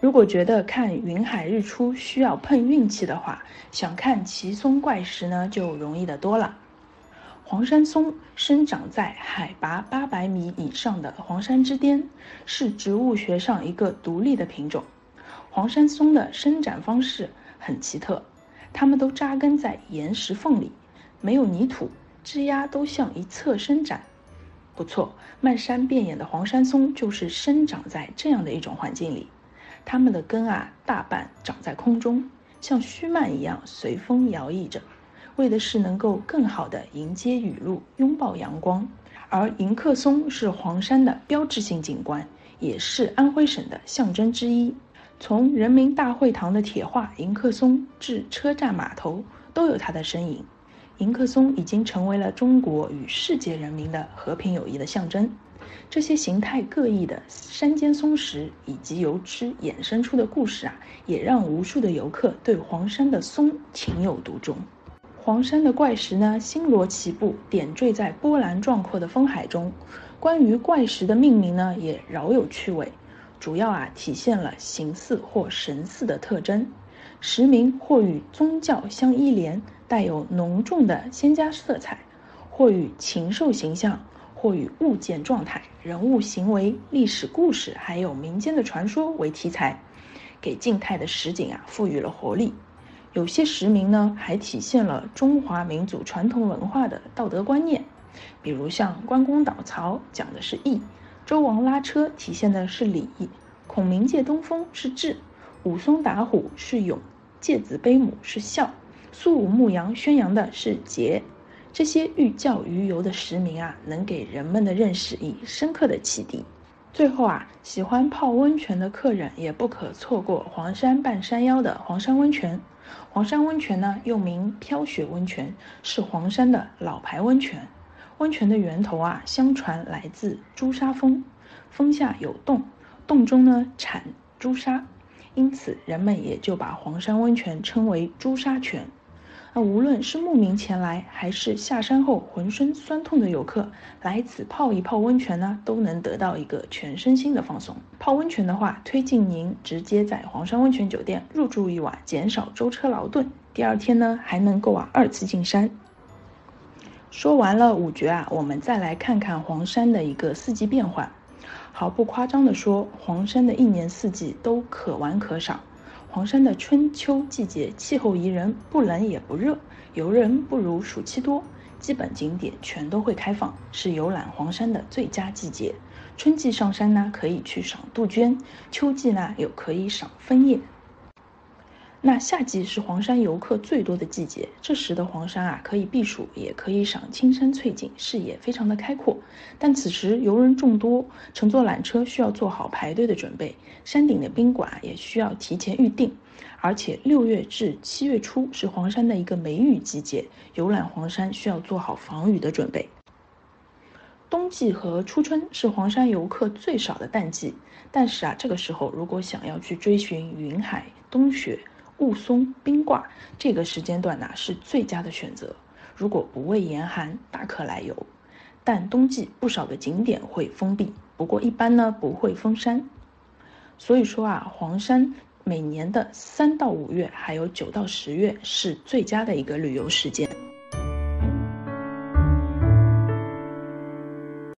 如果觉得看云海日出需要碰运气的话，想看奇松怪石呢就容易得多了。黄山松生长在海拔八百米以上的黄山之巅，是植物学上一个独立的品种。黄山松的生长方式很奇特，它们都扎根在岩石缝里，没有泥土，枝丫都向一侧伸展。不错，漫山遍野的黄山松就是生长在这样的一种环境里。它们的根啊，大半长在空中，像须蔓一样随风摇曳着。为的是能够更好地迎接雨露，拥抱阳光。而迎客松是黄山的标志性景观，也是安徽省的象征之一。从人民大会堂的铁画迎客松至车站码头，都有它的身影。迎客松已经成为了中国与世界人民的和平友谊的象征。这些形态各异的山间松石以及由之衍生出的故事啊，也让无数的游客对黄山的松情有独钟。黄山的怪石呢，星罗棋布，点缀在波澜壮阔的风海中。关于怪石的命名呢，也饶有趣味，主要啊体现了形似或神似的特征。石名或与宗教相依连，带有浓重的仙家色彩；或与禽兽形象，或与物件状态、人物行为、历史故事，还有民间的传说为题材，给静态的实景啊赋予了活力。有些石名呢，还体现了中华民族传统文化的道德观念，比如像关公倒曹讲的是义，周王拉车体现的是礼，孔明借东风是智，武松打虎是勇，介子背母是孝，苏武牧羊宣扬的是节。这些寓教于游的石名啊，能给人们的认识以深刻的启迪。最后啊，喜欢泡温泉的客人也不可错过黄山半山腰的黄山温泉。黄山温泉呢，又名飘雪温泉，是黄山的老牌温泉。温泉的源头啊，相传来自朱砂峰，峰下有洞，洞中呢产朱砂，因此人们也就把黄山温泉称为朱砂泉。那无论是慕名前来，还是下山后浑身酸痛的游客，来此泡一泡温泉呢，都能得到一个全身心的放松。泡温泉的话，推荐您直接在黄山温泉酒店入住一晚，减少舟车劳顿。第二天呢，还能够啊二次进山。说完了五绝啊，我们再来看看黄山的一个四季变换。毫不夸张地说，黄山的一年四季都可玩可赏。黄山的春秋季节气候宜人，不冷也不热，游人不如暑期多，基本景点全都会开放，是游览黄山的最佳季节。春季上山呢，可以去赏杜鹃；秋季呢，又可以赏枫叶。那夏季是黄山游客最多的季节，这时的黄山啊，可以避暑，也可以赏青山翠景，视野非常的开阔。但此时游人众多，乘坐缆车需要做好排队的准备，山顶的宾馆也需要提前预定。而且六月至七月初是黄山的一个梅雨季节，游览黄山需要做好防雨的准备。冬季和初春是黄山游客最少的淡季，但是啊，这个时候如果想要去追寻云海、冬雪，雾凇冰挂这个时间段呢是最佳的选择。如果不畏严寒，大可来游。但冬季不少的景点会封闭，不过一般呢不会封山。所以说啊，黄山每年的三到五月，还有九到十月是最佳的一个旅游时间。